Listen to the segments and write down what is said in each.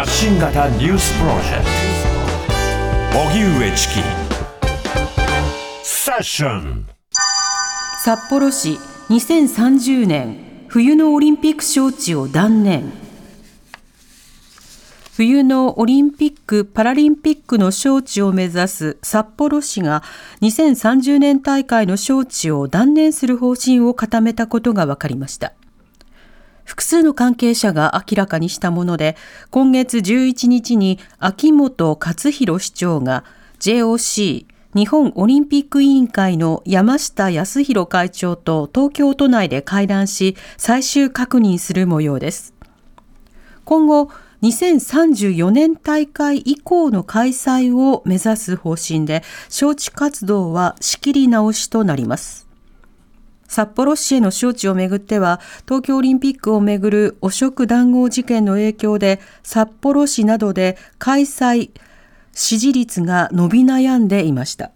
発信型ニュースプロジェクト。荻上チキ。セッション。札幌市2030年冬のオリンピック招致を断念。冬のオリンピック・パラリンピックの招致を目指す札幌市が2030年大会の招致を断念する方針を固めたことが分かりました。複数の関係者が明らかにしたもので今月11日に秋元克弘市長が JOC 日本オリンピック委員会の山下康弘会長と東京都内で会談し最終確認する模様です今後2034年大会以降の開催を目指す方針で、招致活動は仕切り直しとなります。札幌市への招致をめぐっては、東京オリンピックをめぐる汚職談合事件の影響で、札幌市などで開催支持率が伸び悩んでいました。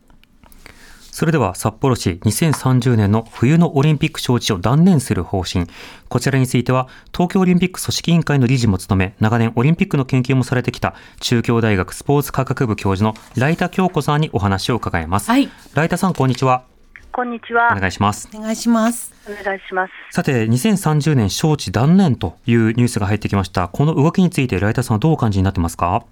それでは札幌市2030年の冬のオリンピック招致を断念する方針。こちらについては、東京オリンピック組織委員会の理事も務め、長年オリンピックの研究もされてきた、中京大学スポーツ科学部教授のライタ京子さんにお話を伺います。はい。ライタさん、こんにちは。こんにちは。お願いします。お願いします。お願いします。さて、2030年招致断念というニュースが入ってきました。この動きについて、ライタさんはどうお感じになってますか？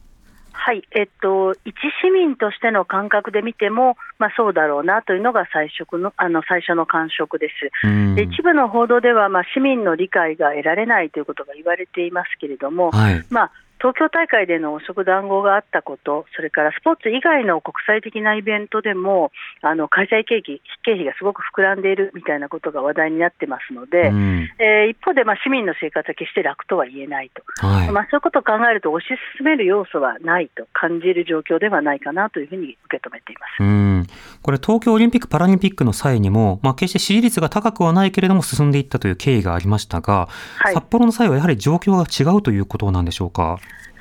はい、えっと、一市民としての感覚で見ても、まあ、そうだろうなというのが最初のあの最初の感触です。で一部の報道では、まあ、市民の理解が得られないということが言われていますけれども、はい、まあ、東京大会での汚職談合があったこと、それからスポーツ以外の国際的なイベントでも、あの開催経費経費がすごく膨らんでいるみたいなことが話題になってますので、うん、えー、一方で、まあ、市民の生活は決して楽とは言えないと、はい、まあ、そういうことを考えると、推し進める要素はないと感じる状況ではないかなというふうに受け止めています。うんこれ、東京オリンピック・パラリンピックの際にも、まあ、決して支持率が高くはないけれども、進んでいったという経緯がありましたが、はい、札幌の際はやはり状況が違うということなんでしょうか。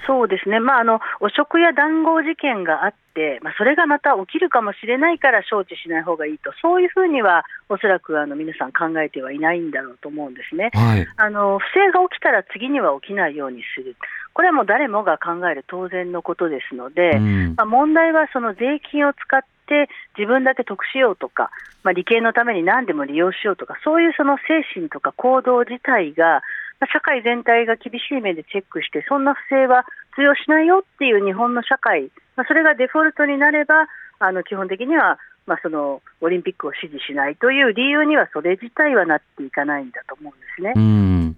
そうですね、まあ、あの汚職や談合事件があって、まあ、それがまた起きるかもしれないから招致しない方がいいと、そういうふうにはおそらくあの皆さん考えてはいないんだろうと思うんですね、はい、あの不正が起きたら次には起きないようにする、これはもう誰もが考える当然のことですので、うん、まあ、問題はその税金を使って自分だけ得しようとか、まあ、利権のために何でも利用しようとか、そういうその精神とか行動自体が、社会全体が厳しい目でチェックして、そんな不正は通用しないよっていう日本の社会、まあ、それがデフォルトになれば、あの基本的には、まあ、そのオリンピックを支持しないという理由には、それ自体はなっていかないんだと思うんですね。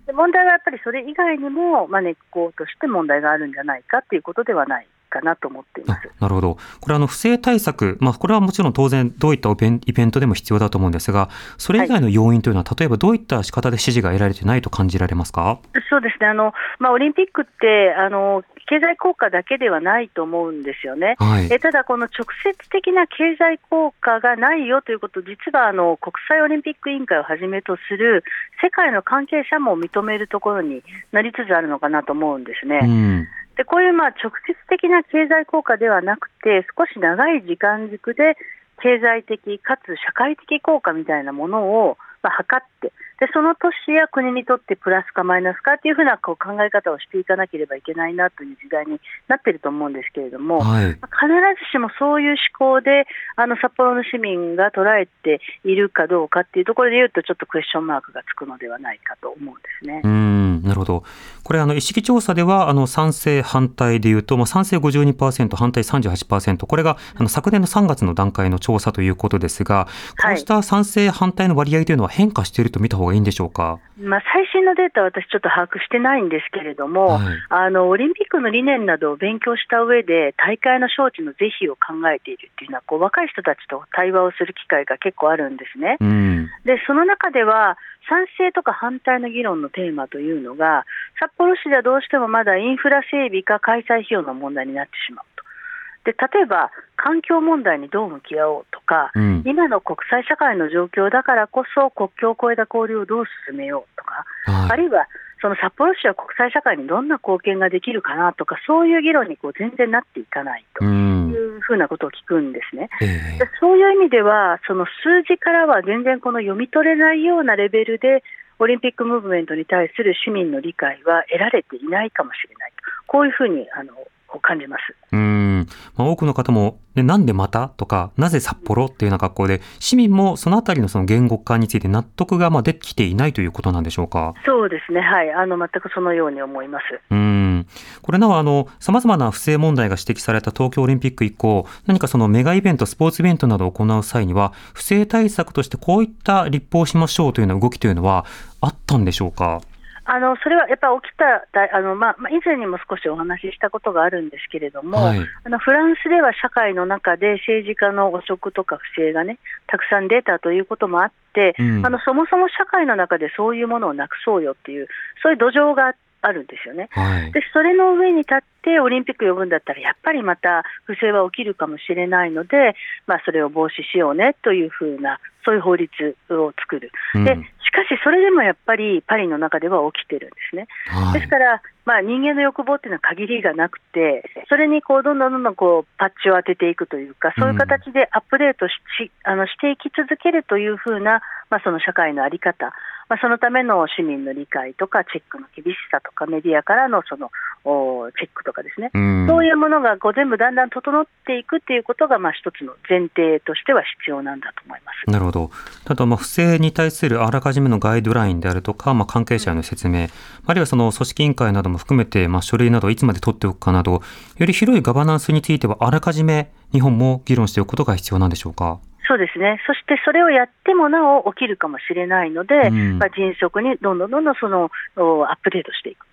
で問題はやっぱりそれ以外にも、まあ、根っことして問題があるんじゃないかということではないかなと思っていますなるほど、これあの不正対策、まあ、これはもちろん当然、どういったイベントでも必要だと思うんですが、それ以外の要因というのは、はい、例えばどういった仕方で支持が得られてないと感じられますか？そうですね、あのまあ、オリンピックってあの、経済効果だけではないと思うんですよね、はい、えただ、この直接的な経済効果がないよということ、実はあの国際オリンピック委員会をはじめとする世界の関係者も認めるところになりつつあるのかなと思うんですね。うんでこういうまあ直接的な経済効果ではなくて、少し長い時間軸で経済的かつ社会的効果みたいなものをまあ測って、でその都市や国にとってプラスかマイナスかというふうなこう考え方をしていかなければいけないなという時代になっていると思うんですけれども、はい、必ずしもそういう思考であの札幌の市民が捉えているかどうかっていうところでいうと、ちょっとクエスチョンマークがつくのではないかと思うんですね。うんなるほど。これ、あの意識調査では、あの賛成、反対でいうと、まあ、賛成52%、反対38%、これがあの昨年の3月の段階の調査ということですが、こうした賛成、反対の割合というのは変化していると見た方がいいんでしょうか？まあ、最新のデータは私ちょっと把握してないんですけれども、はい、あのオリンピックの理念などを勉強した上で大会の招致の是非を考えているっていうのはこう若い人たちと対話をする機会が結構あるんですね。うん、でその中では賛成とか反対の議論のテーマというのが札幌市ではどうしてもまだインフラ整備か開催費用の問題になってしまう。で例えば環境問題にどう向き合おうとか、うん、今の国際社会の状況だからこそ国境を越えた交流をどう進めようとか、はい、あるいはその札幌市は国際社会にどんな貢献ができるかなとかそういう議論にこう全然なっていかないというふうなことを聞くんですね。うん、そういう意味ではその数字からは全然この読み取れないようなレベルでオリンピックムーブメントに対する市民の理解は得られていないかもしれない。こういうふうにあの感じます。うん、まあ、多くの方も、ね、なんでまたとか、なぜ札幌っていうような格好で、市民もそのあたりのその言語化について納得がまあできていないということなんでしょうか？そうですね、はい、あの全くそのように思います。うん、これなおあの、様々な不正問題が指摘された東京オリンピック以降、何かそのメガイベント、スポーツイベントなどを行う際には、不正対策としてこういった立法をしましょうというような動きというのはあったんでしょうか？あのそれはやっぱ起きただあの、まあまあ、以前にも少しお話ししたことがあるんですけれども、はい。あのフランスでは社会の中で政治家の汚職とか不正がね、たくさん出たということもあって、うん。あのそもそも社会の中でそういうものをなくそうよっていう、そういう土壌があるんですよね。はい。でそれの上に立ってオリンピック呼ぶんだったら、やっぱりまた不正は起きるかもしれないので、まあ、それを防止しようねというふうな、そういう法律を作る、うんでしかしそれでもやっぱりパリの中では起きてるんですね。はいですから、まあ、人間の欲望っていうのは限りがなくて、それにこうどんどんどんどんこうパッチを当てていくというか、そういう形でアップデートししあのしていき続けるというふうな、まあ、その社会の在り方、まあ、そのための市民の理解とか、チェックの厳しさとか、メディアからのそのおチェックとかですね、うんそういうものがこう全部だんだん整っていくっていうことが、まあ、一つの前提としては必要なんだと思います。なるほど。あとはまあ不正に対するあらかじめのガイドラインであるとか、まあ、関係者への説明、あるいはその組織委員会なども含めて、まあ、書類などをいつまで取っておくかなど、より広いガバナンスについてはあらかじめ日本も議論しておくことが必要なんでしょうか？そうですね、そしてそれをやってもなお起きるかもしれないので、うんまあ、迅速にどんどんどんどんそのおアップデートしていく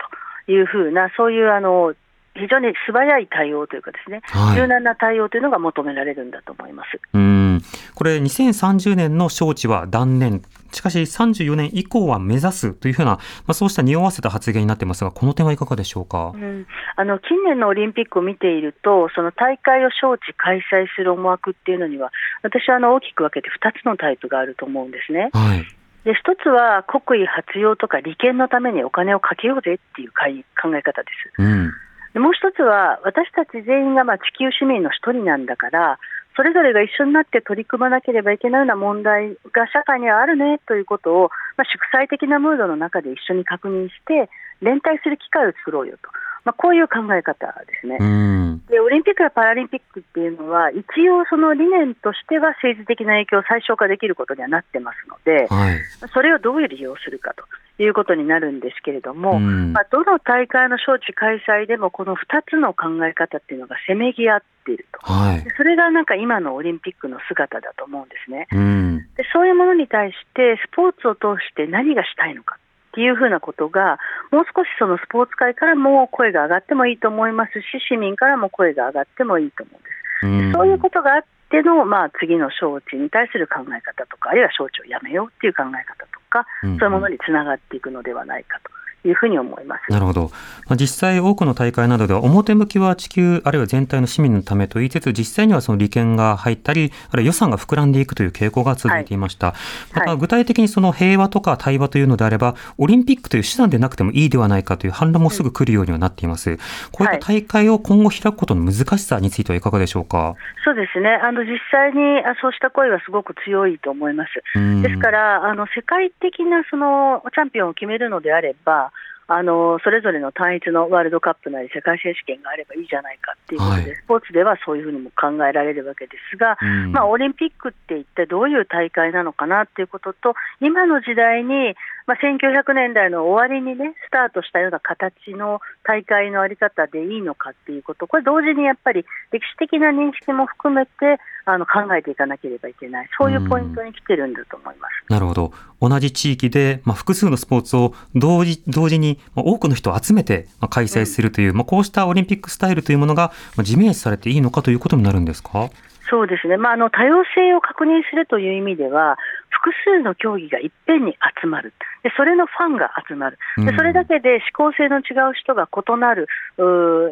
というふうな、そういうあの非常に素早い対応というか、ですね、はい柔軟な対応というのが求められるんだと思います。うん。これ2030年の招致は断念。しかし34年以降は目指すというふうな、まあ、そうした匂わせた発言になってますが、この点はいかがでしょうか？う。ん、あの近年のオリンピックを見ていると、その大会を招致、開催する思惑っていうのには、私はあの大きく分けて2つのタイプがあると思うんですね。はい。で一つは国威発揚とか利権のためにお金をかけようぜっていうかい考え方です。うん。でもう一つは、私たち全員がまあ地球市民の一人なんだから、それぞれが一緒になって取り組まなければいけないような問題が社会にはあるねということを、まあ、祝祭的なムードの中で一緒に確認して、連帯する機会を作ろうよと、まあ、こういう考え方ですね。うん。でオリンピックやパラリンピックっていうのは、一応、その理念としては政治的な影響を最小化できることにはなってますので、はい。それをどういう利用するかということになるんですけれども、うんまあ、どの大会の招致開催でも、この2つの考え方っていうのがせめぎ合っていると。はい。でそれがなんか今のオリンピックの姿だと思うんですね。うん。でそういうものに対して、スポーツを通して何がしたいのかっていうふうなことが、もう少しそのスポーツ界からも声が上がってもいいと思いますし、市民からも声が上がってもいいと思うんです。うん。そういうことがあっての、まあ、次の招致に対する考え方とか、あるいは招致をやめようっていう考え方とか、うんそういうものにつながっていくのではないかというふうに思います。なるほど。まあ、実際多くの大会などでは表向きは地球あるいは全体の市民のためと言いつつ実際にはその利権が入ったりあるいは予算が膨らんでいくという傾向が続いていました。また具体的にその平和とか対話というのであればオリンピックという手段でなくてもいいではないかという反論もすぐ来るようにはなっています。こういった大会を今後開くことの難しさについてはいかがでしょうか？そうですね、あの実際にあそうした声はすごく強いと思います。うんですから、あの世界的なそのチャンピオンを決めるのであれば、あのそれぞれの単一のワールドカップなり世界選手権があればいいじゃないかっていうことで、はい。スポーツではそういうふうにも考えられるわけですが、うん。まあ、オリンピックって一体どういう大会なのかなっていうことと、今の時代に、まあ、1900年代の終わりにね、スタートしたような形の大会のあり方でいいのかっていうこと、これ同時にやっぱり歴史的な認識も含めてあの考えていかなければいけない、そういうポイントに来てるんだと思います。なるほど。同じ地域で、まあ、複数のスポーツを同時同時に、まあ、多くの人を集めてまあ開催するという、まあ、こうしたオリンピックスタイルというものがまあ自明視されていいのかということになるんですか？そうですね、まあ、あの多様性を確認するという意味では、複数の競技がいっぺんに集まる、でそれのファンが集まる、でうんそれだけで思考性の違う人が異なる、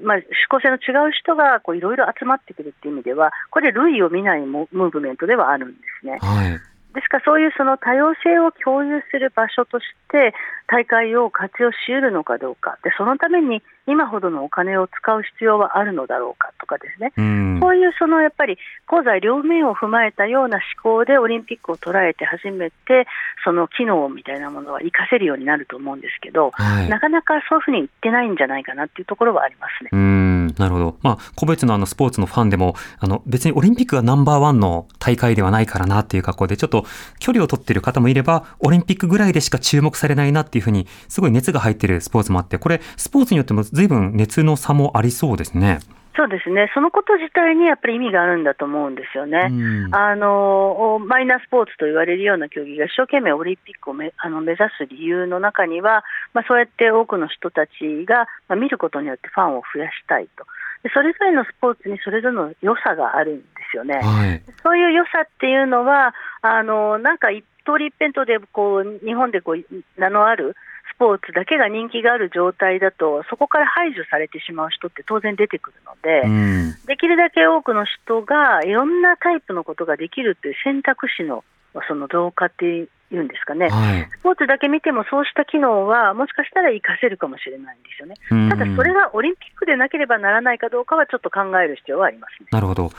まあ、思考性の違う人がこういろいろ集まってくるっていう意味では、これ、類を見ないモムーブメントではあるんですね。はい。ですからそういうその多様性を共有する場所として大会を活用し得るのかどうか。でそのために今ほどのお金を使う必要はあるのだろうかとかですね、うん。こういうそのやっぱり功罪両面を踏まえたような思考でオリンピックを捉えて初めてその機能みたいなものは活かせるようになると思うんですけど、はい。なかなかそういうふうに言ってないんじゃないかなっていうところはありますね。なるほど。まあ、個別のあのスポーツのファンでも、あの、別にオリンピックがナンバーワンの大会ではないからなっていう格好で、ちょっと距離を取ってる方もいれば、オリンピックぐらいでしか注目されないなっていうふうに、すごい熱が入ってるスポーツもあって、これ、スポーツによっても随分熱の差もありそうですね。そうですね、そのこと自体にやっぱり意味があるんだと思うんですよね。うんあのマイナースポーツと言われるような競技が一生懸命オリンピックをめあの目指す理由の中には、まあ、そうやって多くの人たちが、まあ、見ることによってファンを増やしたいとで、それぞれのスポーツにそれぞれの良さがあるんですよね。はい。そういう良さっていうのは、あのなんか一通り一辺倒でこう日本でこう名のあるスポーツだけが人気がある状態だと、そこから排除されてしまう人って当然出てくるので、うん。できるだけ多くの人がいろんなタイプのことができるという選択肢のその増加っていうんですかね、はい。スポーツだけ見てもそうした機能はもしかしたら活かせるかもしれないんですよね。うんただそれがオリンピックでなければならないかどうかはちょっと考える必要はありますね。なるほど。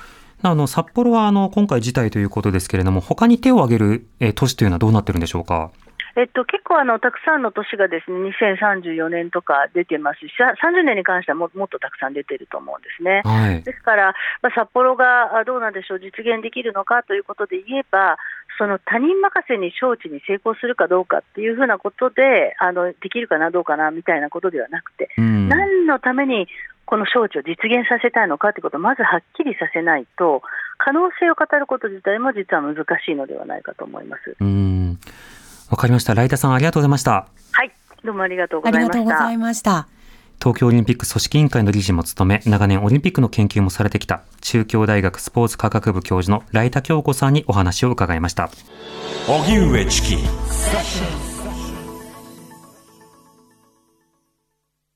あの、札幌はあの、今回辞退ということですけれども、他に手を挙げる、えー都市というのはどうなってるんでしょうか？えっと、結構あのたくさんの都市がですね2034年とか出てますし、さ30年に関してはももっとたくさん出てると思うんですね。はい。ですから、まあ、札幌があどうなんでしょう、実現できるのかということで言えば、その他人任せに招致に成功するかどうかっていうふうなことで、あのできるかな、どうかなみたいなことではなくて、うん。何のためにこの招致を実現させたいのかということをまずはっきりさせないと、可能性を語ること自体も実は難しいのではないかと思います。うん。わかりました。ライタさんありがとうございました。はい、どうもありがとうごありざいましたがとうござ。いました。東京オリンピック組織委員会の理事も務め、長年オリンピックの研究もされてきた、中京大学スポーツ科学部教授のライタ京子さんにお話を伺いました。荻上チキ